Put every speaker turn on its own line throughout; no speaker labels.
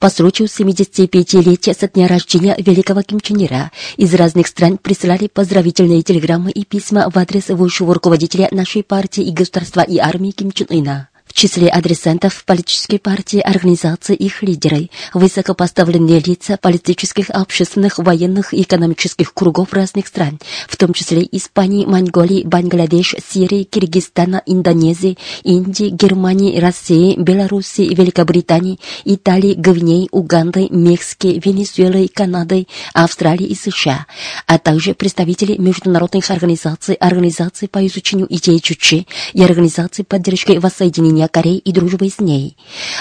По случаю 75-летия со дня рождения великого Ким Чен Ира из разных стран присылали поздравительные телеграммы и письма в адрес высшего руководителя нашей партии и государства и армии Ким Чен Ына. В числе адресантов политической партии, организации их лидеры, высокопоставленные лица политических, общественных, военных и экономических кругов разных стран, в том числе Испании, Монголии, Бангладеш, Сирии, Киргизстана, Индонезии, Индии, Германии, России, Беларуси, Великобритании, Италии, Гвинеи, Уганды, Мексики, Венесуэлы, Канады, Австралии и США, а также представители международных организаций, организаций по изучению идей Чучи и организаций поддержки воссоединения Кореи и дружбы с ней.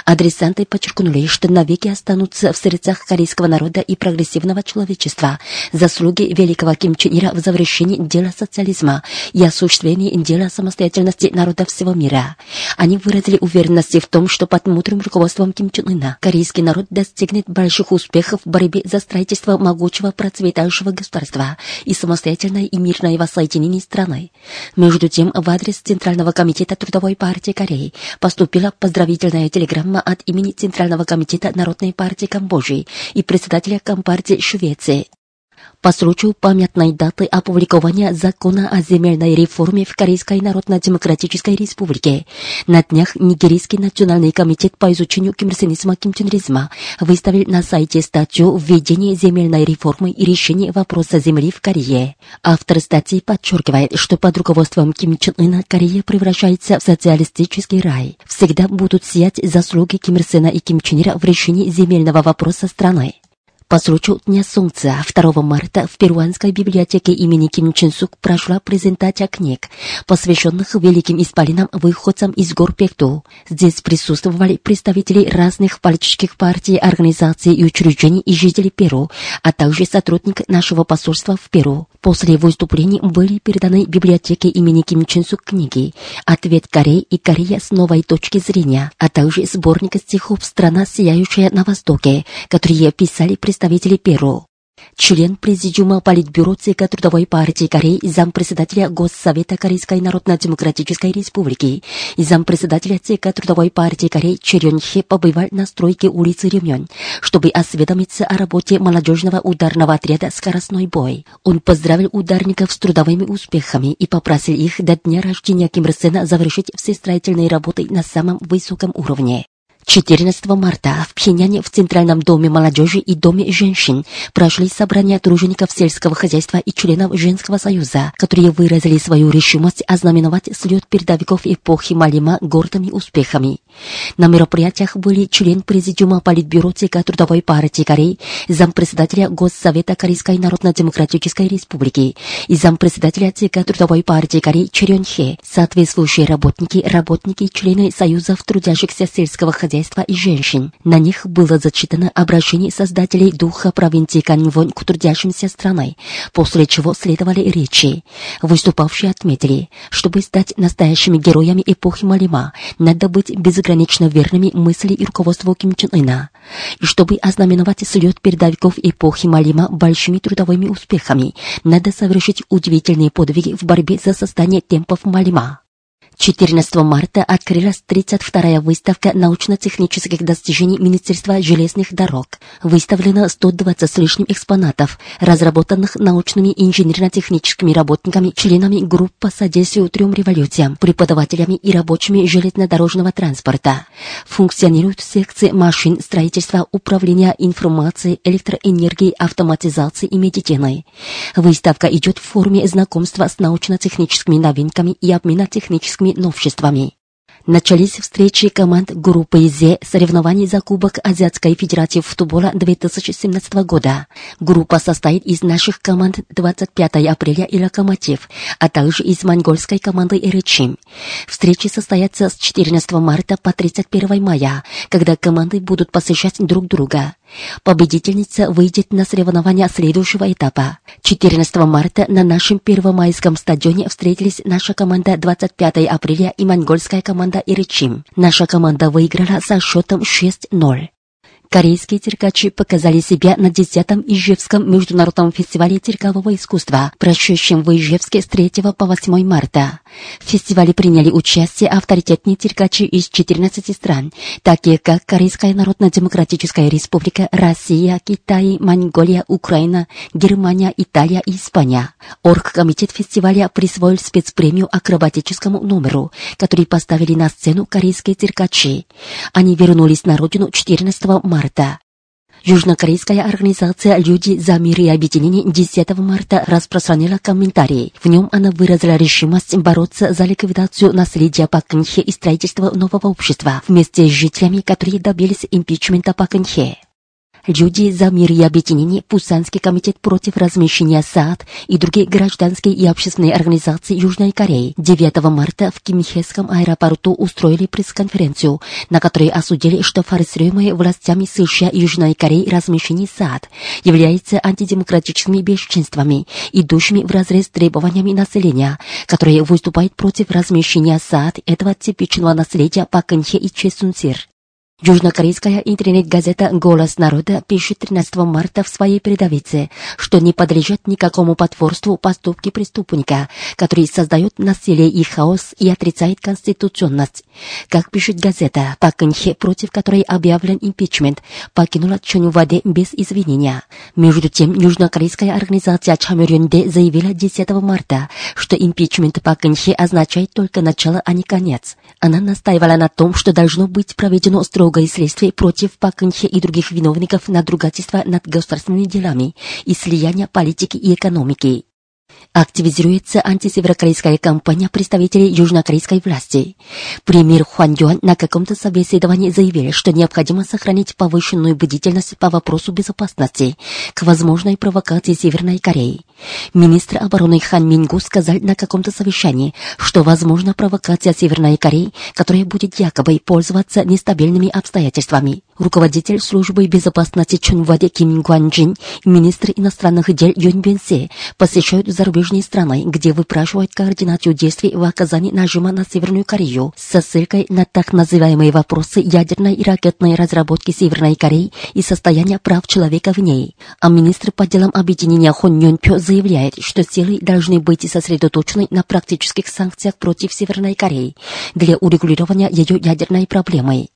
Адресанты подчеркнули, что навеки останутся в сердцах корейского народа и прогрессивного человечества заслуги великого Ким Чен Ира в завершении дела социализма и осуществлении дела самостоятельности народа всего мира. Они выразили уверенность в том, что под мудрым руководством Ким Чен Ына корейский народ достигнет больших успехов в борьбе за строительство могучего процветающего государства и самостоятельное и мирное воссоединение страны. Между тем, в адрес Центрального комитета Трудовой партии Кореи поступила поздравительная телеграмма от имени Центрального комитета Народной партии Камбоджи и председателя Компартии Швеции по случаю памятной даты опубликования закона о земельной реформе в Корейской Народно-Демократической Республике. На днях Нигерийский национальный комитет по изучению кимрсенизма кимченризма выставил на сайте статью «Введение земельной реформы и решение вопроса земли в Корее». Автор статьи подчеркивает, что под руководством Ким Чен Ына Корея превращается в социалистический рай. Всегда будут сиять заслуги Ким Ир Сена и Ким Чен Ира в решении земельного вопроса страны. По случаю Дня Солнца 2 марта в Перуанской библиотеке имени Ким Чен Сук прошла презентация книг, посвященных великим исполинам выходцам из гор Пекту. Здесь присутствовали представители разных политических партий, организаций и учреждений и жители Перу, а также сотрудник нашего посольства в Перу. После выступлений были переданы библиотеке имени Ким Чен Сук книги «Ответ Кореи и Корея с новой точки зрения», а также сборник стихов «Страна, сияющая на востоке», которые писали представители представители Перу. Член Президиума Политбюро ЦК Трудовой партии Кореи и зампредседателя Госсовета Корейской Народно-Демократической Республики и зампредседателя ЦК Трудовой партии Кореи Черен Хе побывал на стройке улицы Ремень, чтобы осведомиться о работе молодежного ударного отряда «Скоростной бой». Он поздравил ударников с трудовыми успехами и попросил их до дня рождения Ким Ир Сена завершить все строительные работы на самом высоком уровне. 14 марта в Пхеняне в Центральном доме молодежи и доме женщин прошли собрания тружеников сельского хозяйства и членов Женского союза, которые выразили свою решимость ознаменовать слет передовиков эпохи Малима гордыми успехами. На мероприятиях были член Президиума Политбюро ЦК Трудовой партии Кореи, зампредседателя Госсовета Корейской Народно-Демократической Республики и зампредседателя ЦК Трудовой партии Кореи Черен соответствующие работники, работники и члены Союзов трудящихся сельского хозяйства хозяйства и женщин. На них было зачитано обращение создателей духа провинции Каньвон к трудящимся страной, после чего следовали речи. Выступавшие отметили, чтобы стать настоящими героями эпохи Малима, надо быть безгранично верными мысли и руководству Ким Чен Ына. И чтобы ознаменовать слет передовиков эпохи Малима большими трудовыми успехами, надо совершить удивительные подвиги в борьбе за создание темпов Малима. 14 марта открылась 32-я выставка научно-технических достижений Министерства железных дорог. Выставлено 120 с лишним экспонатов, разработанных научными инженерно-техническими работниками, членами групп по содействию трем революциям, преподавателями и рабочими железнодорожного транспорта. Функционируют секции машин, строительства, управления информацией, электроэнергией, автоматизации и медициной. Выставка идет в форме знакомства с научно-техническими новинками и обмена техническими новшествами. Начались встречи команд группы З соревнований за Кубок Азиатской Федерации футбола 2017 года. Группа состоит из наших команд 25 апреля и Локомотив, а также из монгольской команды Эречим. Встречи состоятся с 14 марта по 31 мая, когда команды будут посещать друг друга. Победительница выйдет на соревнования следующего этапа. 14 марта на нашем первомайском стадионе встретились наша команда 25 апреля и монгольская команда Иричим. Наша команда выиграла со счетом 6-0. Корейские циркачи показали себя на 10-м Ижевском международном фестивале циркового искусства, прошедшем в Ижевске с 3 по 8 марта. В фестивале приняли участие авторитетные циркачи из 14 стран, такие как Корейская Народно-Демократическая Республика, Россия, Китай, Монголия, Украина, Германия, Италия и Испания. Оргкомитет фестиваля присвоил спецпремию акробатическому номеру, который поставили на сцену корейские циркачи. Они вернулись на родину 14 марта марта. Южнокорейская организация «Люди за мир и объединение» 10 марта распространила комментарий. В нем она выразила решимость бороться за ликвидацию наследия Пак Кын-хе и строительство нового общества вместе с жителями, которые добились импичмента Пак Кын-хе. Люди за мир и объединение, Пусанский комитет против размещения САД и другие гражданские и общественные организации Южной Кореи 9 марта в Кимхеском аэропорту устроили пресс-конференцию, на которой осудили, что форсируемое властями США и Южной Кореи размещение САД является антидемократическими бесчинствами, идущими вразрез с требованиями населения, которое выступает против размещения САД этого типичного наследия Пакэнхе и Чесунсир. Южнокорейская интернет-газета «Голос народа» пишет 13 марта в своей передовице, что не подлежат никакому потворству поступки преступника, который создает насилие и хаос и отрицает конституционность. Как пишет газета, Пак Кын-хе, против которой объявлен импичмент, покинула Чонюваде без извинения. Между тем, южнокорейская организация Чамюрюнде заявила 10 марта, что импичмент Пак Кын-хе означает только начало, а не конец. Она настаивала на том, что должно быть проведено строго строгое следствие против Пакынхе и других виновников надругательства над государственными делами и слияния политики и экономики. Активизируется антисеверокорейская кампания представителей южнокорейской власти. Премьер Хуан Юан на каком-то собеседовании заявил, что необходимо сохранить повышенную бдительность по вопросу безопасности к возможной провокации Северной Кореи. Министр обороны Хан Мингу сказал на каком-то совещании, что возможна провокация Северной Кореи, которая будет якобы пользоваться нестабильными обстоятельствами. Руководитель службы безопасности Чунваде Ким Гуанджин и министр иностранных дел Юнь Бенсе посещают зарубежные страны, где выпрашивают координацию действий в оказании нажима на Северную Корею со ссылкой на так называемые вопросы ядерной и ракетной разработки Северной Кореи и состояния прав человека в ней. А министр по делам объединения Хон Юнпё заявляет, что силы должны быть сосредоточены на практических санкциях против Северной Кореи для урегулирования ее ядерной проблемы.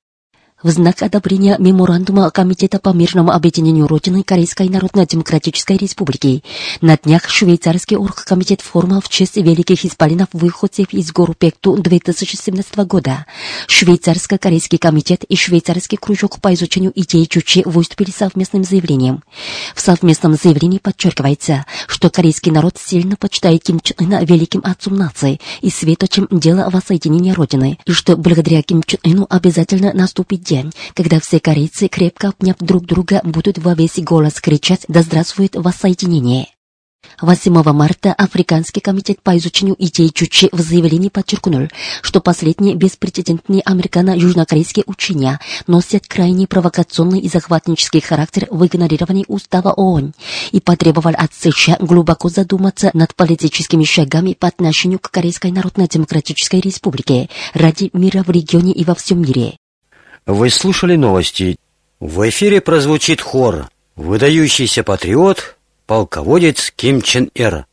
В знак одобрения меморандума Комитета по мирному объединению Родины Корейской Народно-Демократической Республики на днях швейцарский оргкомитет форма в честь великих исполинов выходцев из гор Пекту 2017 года. Швейцарско-корейский комитет и швейцарский кружок по изучению идей Чучи выступили совместным заявлением. В совместном заявлении подчеркивается, что корейский народ сильно почитает Ким Чен Ына великим отцом нации и светочем дела воссоединения Родины, и что благодаря Ким Чен Ыну обязательно наступит день, день, когда все корейцы, крепко обняв друг друга, будут во весь голос кричать «Да здравствует воссоединение!». 8 марта Африканский комитет по изучению идей Чучи в заявлении подчеркнул, что последние беспрецедентные американо-южнокорейские учения носят крайне провокационный и захватнический характер в игнорировании устава ООН и потребовал от США глубоко задуматься над политическими шагами по отношению к Корейской Народно-Демократической Республике ради мира в регионе и во всем мире.
Вы слушали новости. В эфире прозвучит хор «Выдающийся патриот, полководец Ким Чен Эр».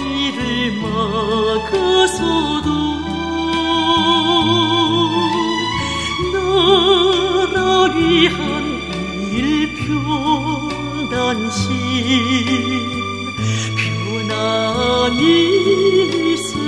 이를 막아서도 나라리 한 일편단심 편안히 있어.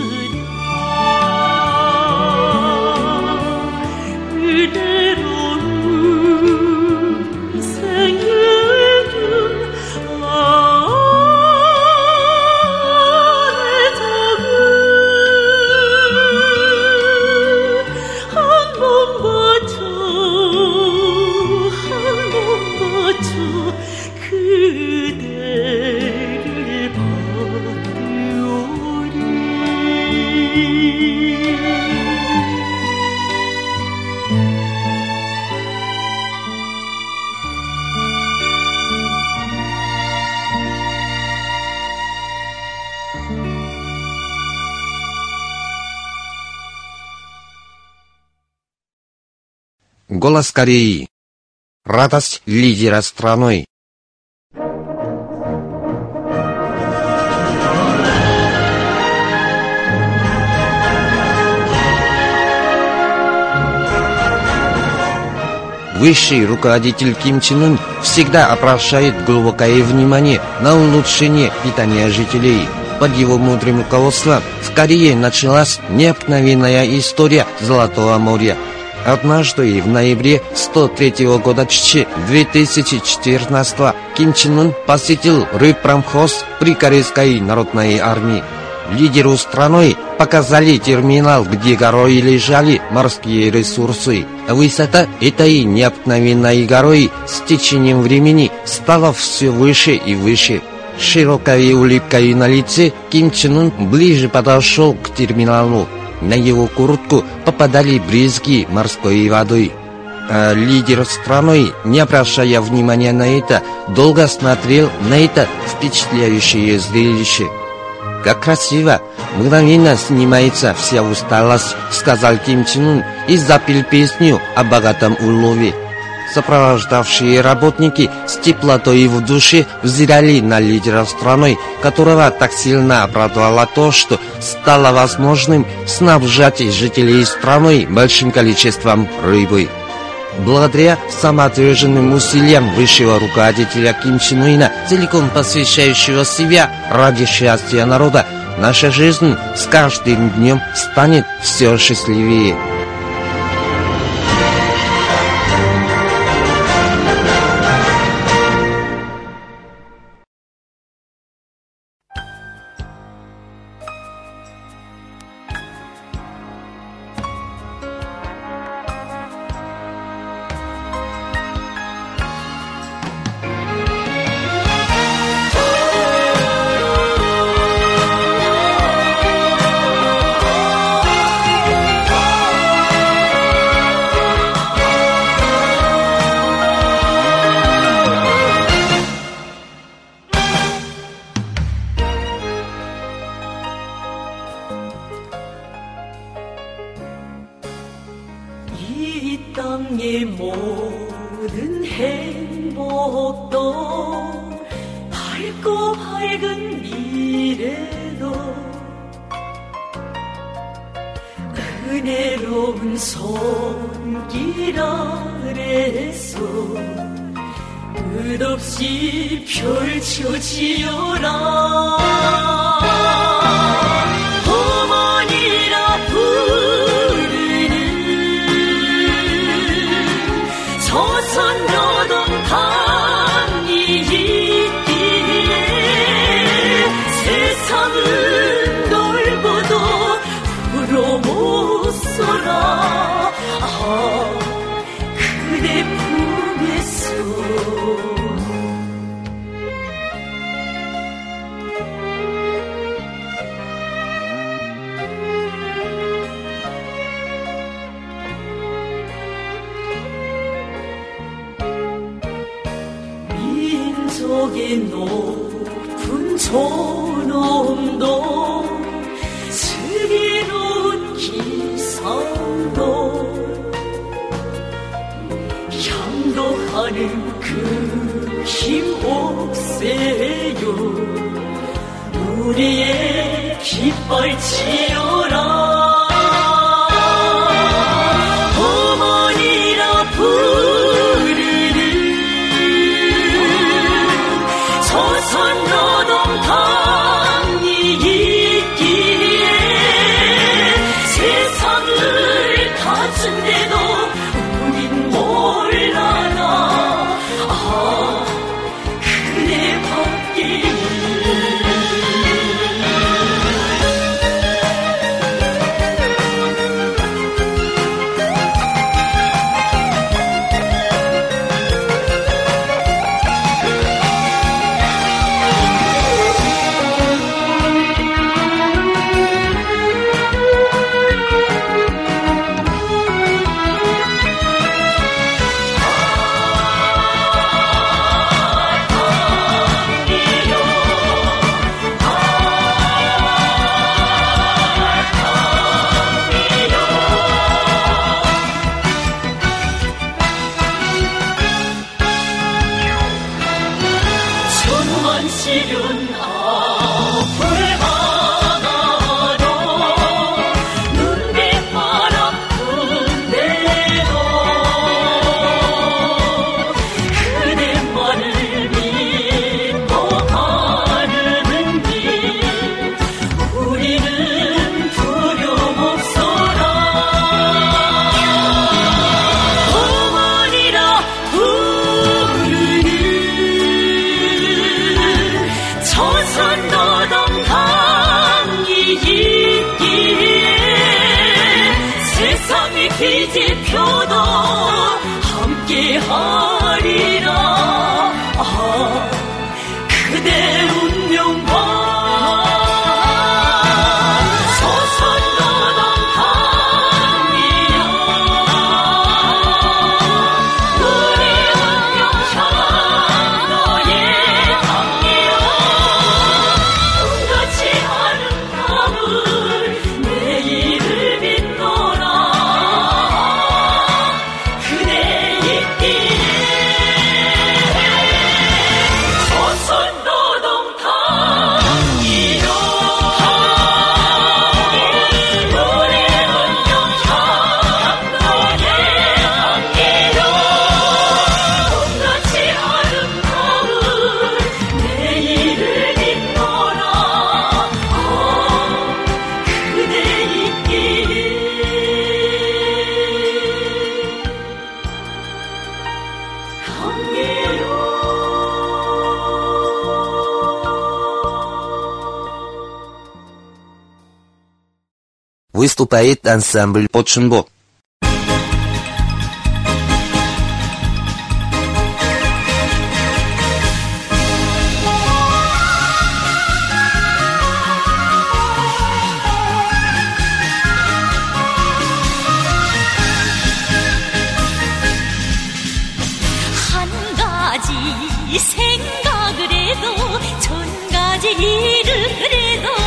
Голос Кореи. Радость лидера страной. Высший руководитель Ким Чен Ын всегда обращает глубокое внимание на улучшение питания жителей. Под его мудрым руководством в Корее началась необыкновенная история Золотого моря – Однажды в ноябре 103 года Чичи 2014 Ким Чен Ын посетил рыбпромхоз при Корейской народной армии. Лидеру страной показали терминал, где горой лежали морские ресурсы. Высота этой необыкновенной горой с течением времени стала все выше и выше. Широкой улыбкой на лице Ким Чен Ын ближе подошел к терминалу. На его куртку попадали брызги морской воды. А лидер страны, не обращая внимания на это, долго смотрел на это впечатляющее зрелище. «Как красиво! Мгновенно снимается вся усталость», — сказал Ким Чен и запел песню о богатом улове. Сопровождавшие работники с теплотой в душе взирали на лидера страны, которого так сильно обрадовало то, что стало возможным снабжать жителей страны большим количеством рыбы. Благодаря самоотверженным усилиям высшего руководителя Ким Чен Ына, целиком посвящающего себя ради счастья народа, наша жизнь с каждым днем станет все счастливее. выступает ансамбль «Подшинбо».
생각을 해도 천 가지 일을 해도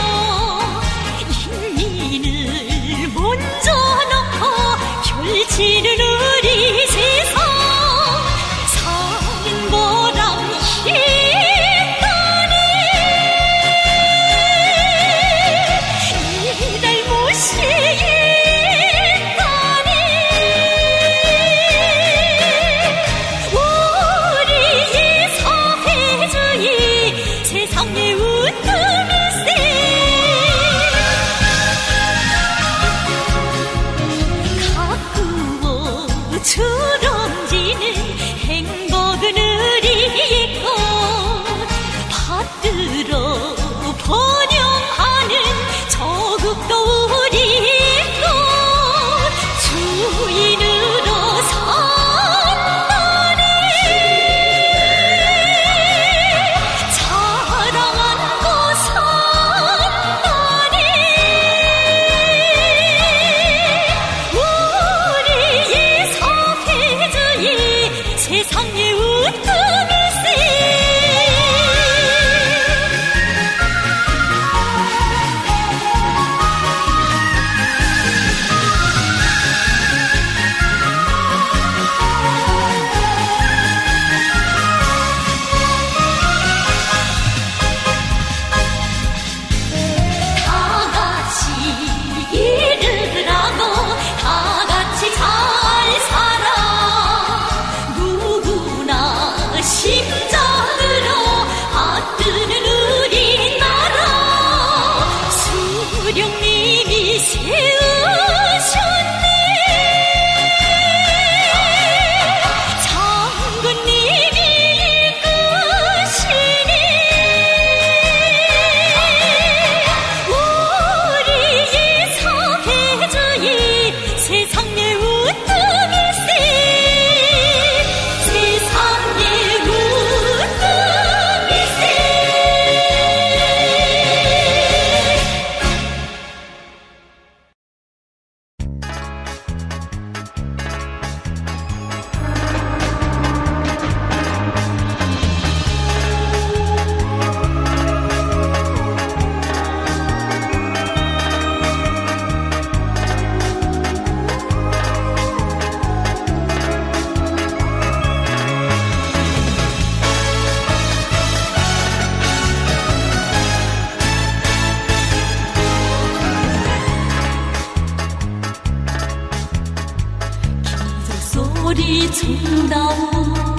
从到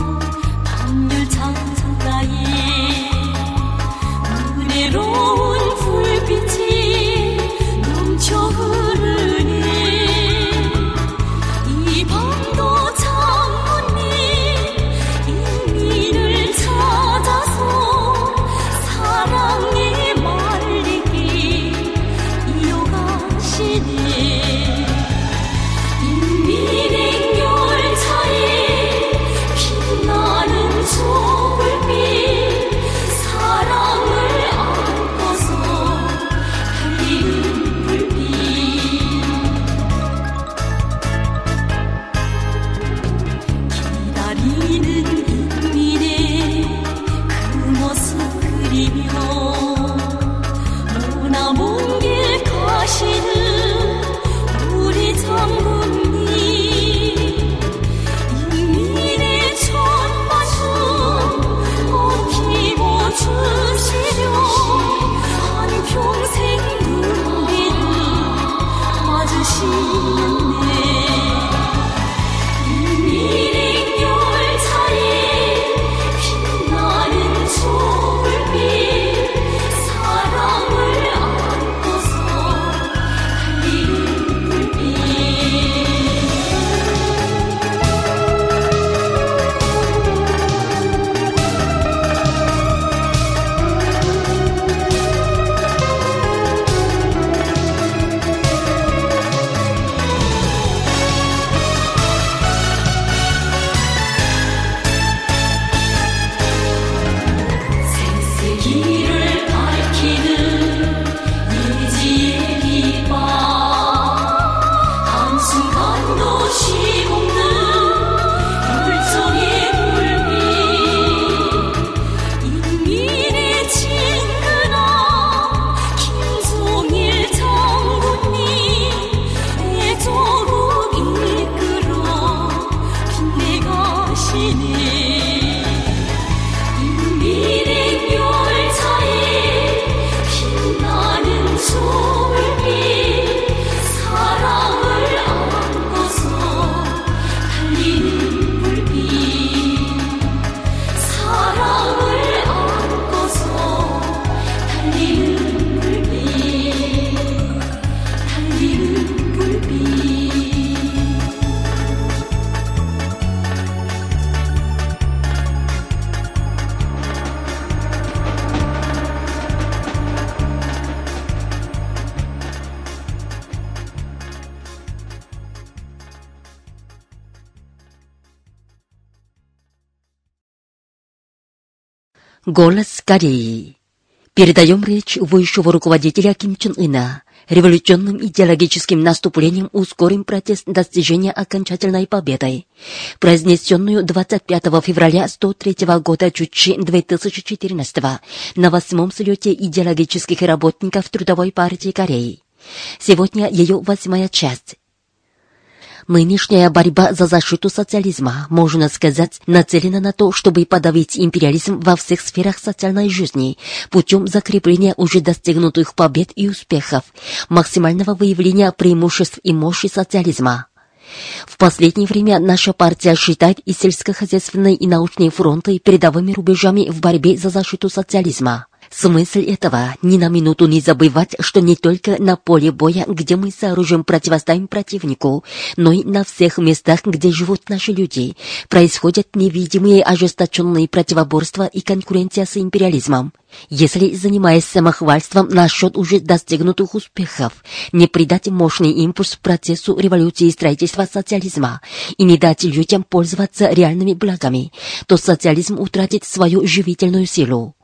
Голос Кореи. Передаем речь высшего руководителя Ким Чен Ына. Революционным идеологическим наступлением ускорим протест достижения окончательной победы, произнесенную 25 февраля 103 года Чучи 2014 на восьмом слете идеологических работников Трудовой партии Кореи. Сегодня ее восьмая часть. Нынешняя борьба за защиту социализма, можно сказать, нацелена на то, чтобы подавить империализм во всех сферах социальной жизни путем закрепления уже достигнутых побед и успехов, максимального выявления преимуществ и мощи социализма. В последнее время наша партия считает и сельскохозяйственные и научные фронты передовыми рубежами в борьбе за защиту социализма. Смысл этого — ни на минуту не забывать, что не только на поле боя, где мы с оружием противостоим противнику, но и на всех местах, где живут наши люди, происходят невидимые ожесточенные противоборства и конкуренция с империализмом. Если, занимаясь самохвальством насчет уже достигнутых успехов, не придать мощный импульс процессу революции и строительства социализма и не дать людям пользоваться реальными благами, то социализм утратит свою живительную силу.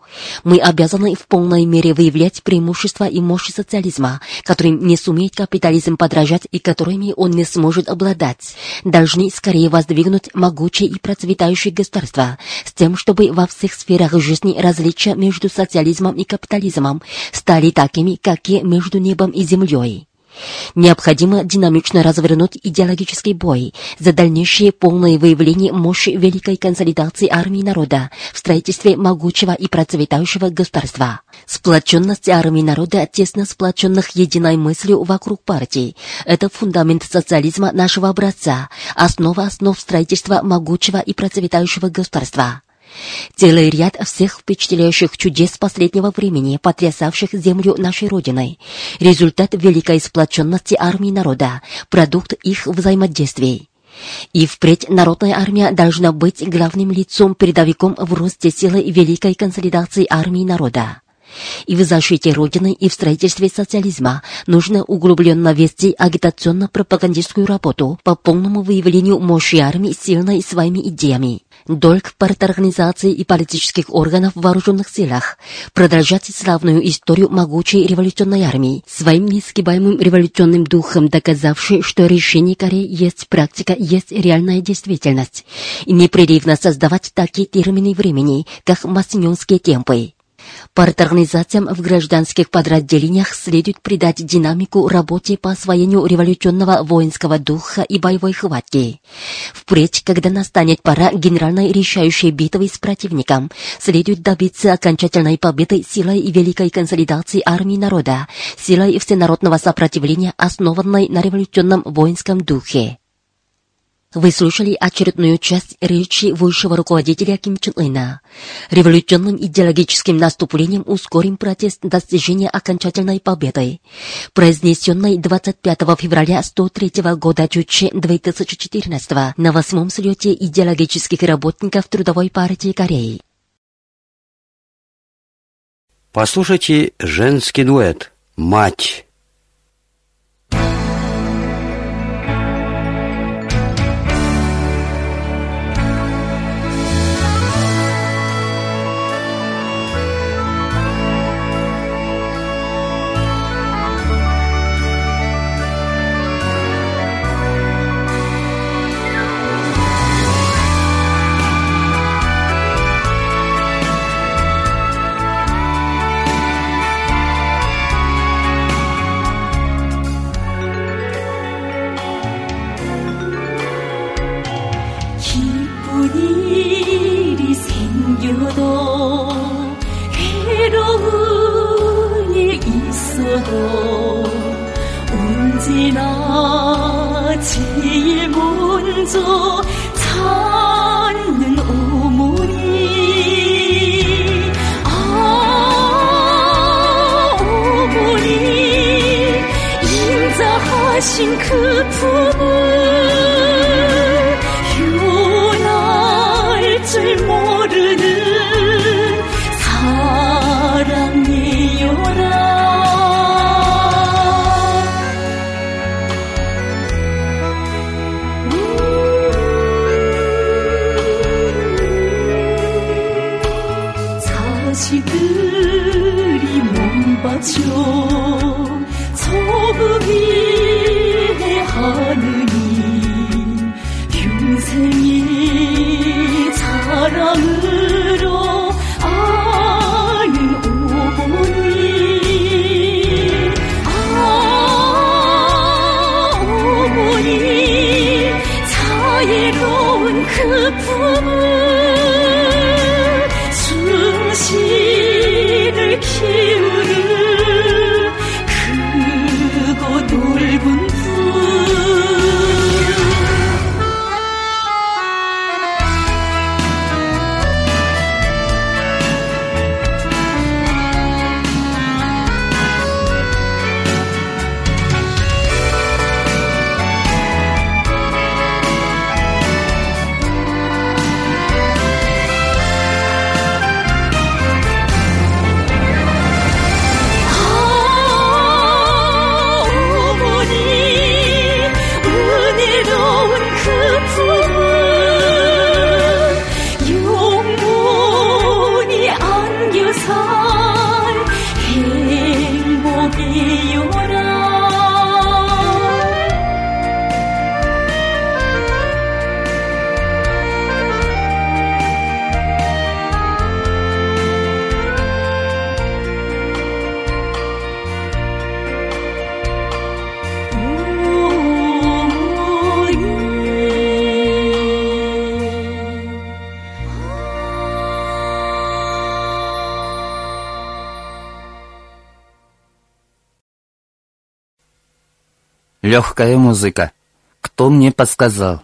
Мы обязаны в полной мере выявлять преимущества и мощь социализма, которым не сумеет капитализм подражать и которыми он не сможет обладать. Должны скорее воздвигнуть могучее и процветающее государство, с тем, чтобы во всех сферах жизни различия между социализмом и капитализмом стали такими, как и между небом и землей. Необходимо динамично развернуть идеологический бой за дальнейшее полное выявление мощи великой консолидации армии народа в строительстве могучего и процветающего государства. Сплоченность армии народа, тесно сплоченных единой мыслью вокруг партии, это фундамент социализма нашего образца, основа основ строительства могучего и процветающего государства. Целый ряд всех впечатляющих чудес последнего времени, потрясавших землю нашей Родины. Результат великой сплоченности армии народа, продукт их взаимодействий. И впредь народная армия должна быть главным лицом, передовиком в росте силы великой консолидации армии народа. И в защите Родины, и в строительстве социализма нужно углубленно вести агитационно-пропагандистскую работу по полному выявлению мощи армии, сильной своими идеями. Долг парторганизации и политических органов в вооруженных силах продолжать славную историю могучей революционной армии, своим несгибаемым революционным духом доказавшей, что решение Кореи есть практика, есть реальная действительность, и непрерывно создавать такие термины времени, как массиньонские темпы. Парторганизациям в гражданских подразделениях следует придать динамику работе по освоению революционного воинского духа и боевой хватки. Впредь, когда настанет пора генеральной решающей битвы с противником, следует добиться окончательной победы силой и великой консолидации армии народа, силой всенародного сопротивления, основанной на революционном воинском духе. Вы слушали очередную часть речи высшего руководителя Ким Чен Ына. Революционным идеологическим наступлением ускорим протест достижения окончательной победы, произнесенной 25 февраля 103 года Чуче 2014 на восьмом слете идеологических работников Трудовой партии Кореи.
Послушайте женский дуэт «Мать».
Легкая музыка. Кто мне подсказал?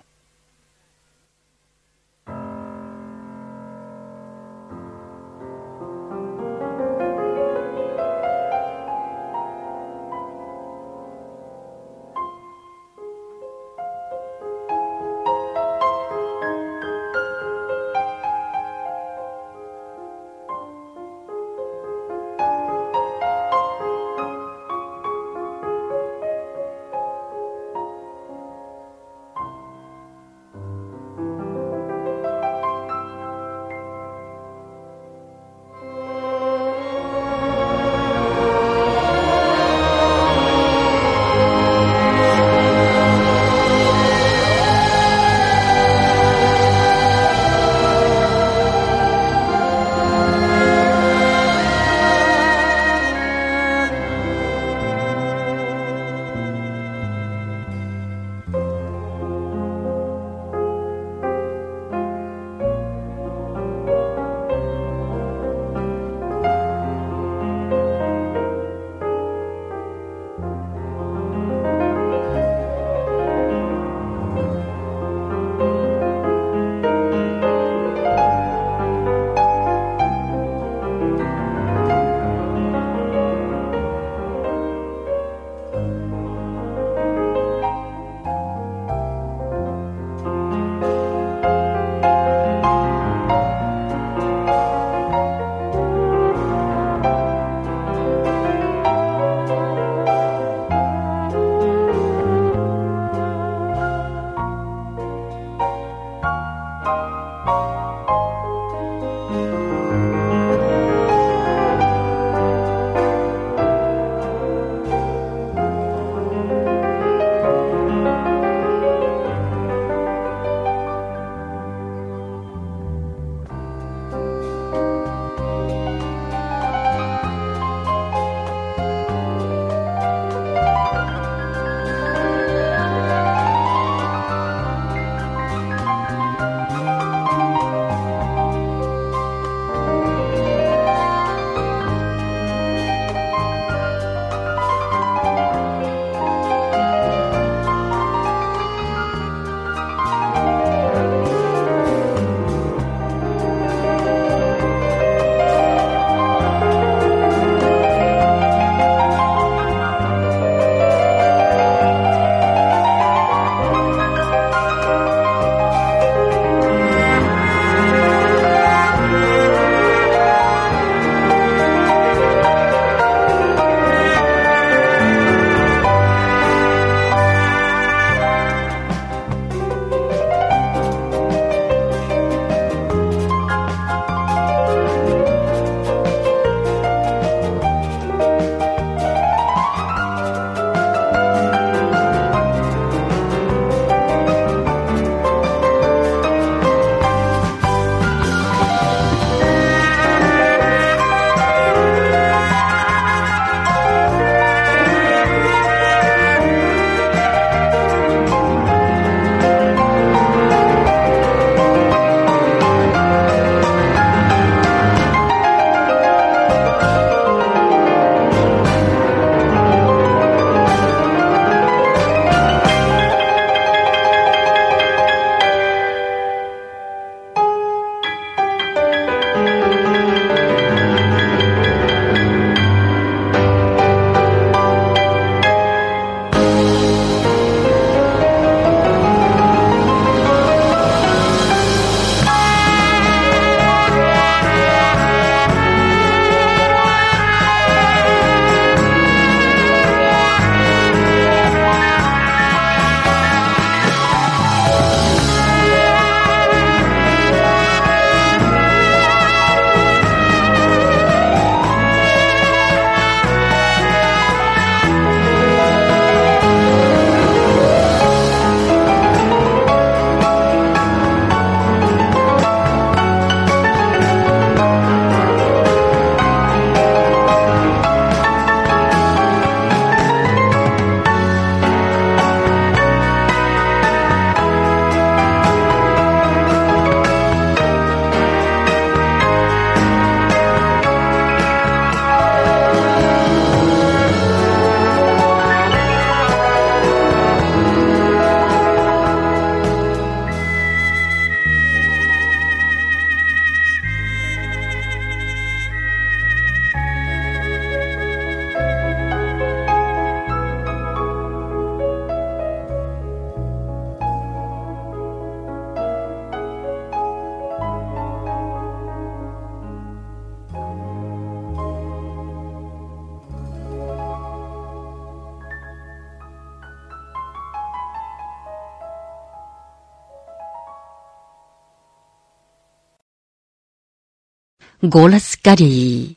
Голос Кореи.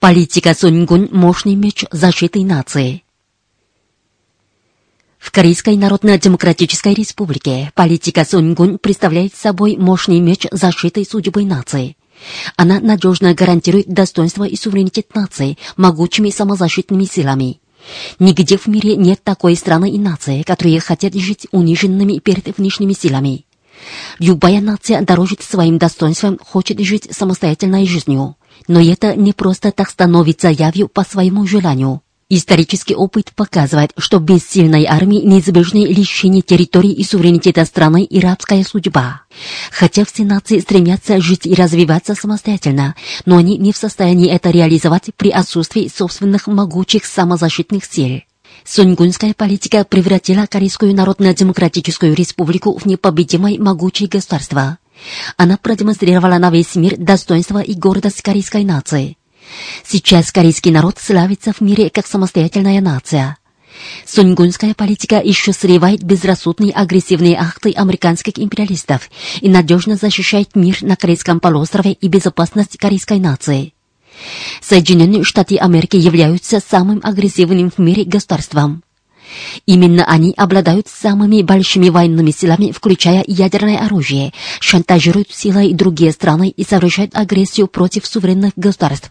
Политика Суньгун – мощный меч защиты нации. В Корейской Народно-Демократической Республике политика Суньгун представляет собой мощный меч защиты судьбы нации. Она надежно гарантирует достоинство и суверенитет нации могучими самозащитными силами. Нигде в мире нет такой страны и нации, которые хотят жить униженными перед внешними силами. Любая нация дорожит своим достоинством, хочет жить самостоятельной жизнью. Но это не просто так становится явью по своему желанию. Исторический опыт показывает, что без сильной армии неизбежны лишение территории и суверенитета страны и рабская судьба. Хотя все нации стремятся жить и развиваться самостоятельно, но они не в состоянии это реализовать при отсутствии собственных могучих самозащитных сил. Суньгунская политика превратила Корейскую Народно-Демократическую Республику в непобедимое могучее государство. Она продемонстрировала на весь мир достоинство и гордость корейской нации. Сейчас корейский народ славится в мире как самостоятельная нация. Суньгунская политика еще срывает безрассудные агрессивные акты американских империалистов и надежно защищает мир на Корейском полуострове и безопасность корейской нации. Соединенные Штаты Америки являются самым агрессивным в мире государством. Именно они обладают самыми большими военными силами, включая ядерное оружие, шантажируют силой другие страны и совершают агрессию против суверенных государств.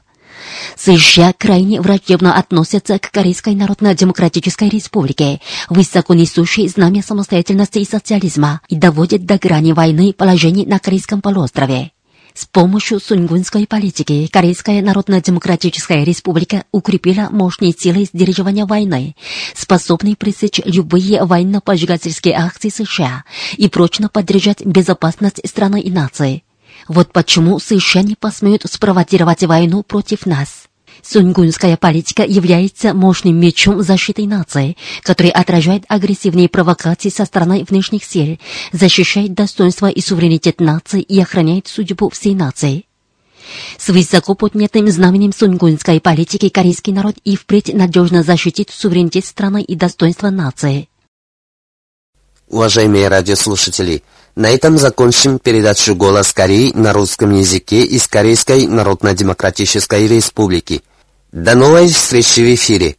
США крайне враждебно относятся к Корейской Народно-Демократической Республике, высоко несущей знамя самостоятельности и социализма, и доводят до грани войны положений на Корейском полуострове. С помощью суньгунской политики Корейская Народно-Демократическая Республика укрепила мощные силы сдерживания войны, способные пресечь любые военно-поджигательские акции США и прочно поддержать безопасность страны и нации. Вот почему США не посмеют спровоцировать войну против нас. Суньгунская политика является мощным мечом защиты нации, который отражает агрессивные провокации со стороны внешних сил, защищает достоинство и суверенитет нации и охраняет судьбу всей нации. С высоко поднятым знаменем суньгунской политики корейский народ и впредь надежно защитит суверенитет страны и достоинство нации.
Уважаемые радиослушатели, на этом закончим передачу «Голос Кореи» на русском языке из Корейской Народно-Демократической Республики. До новой встречи в эфире.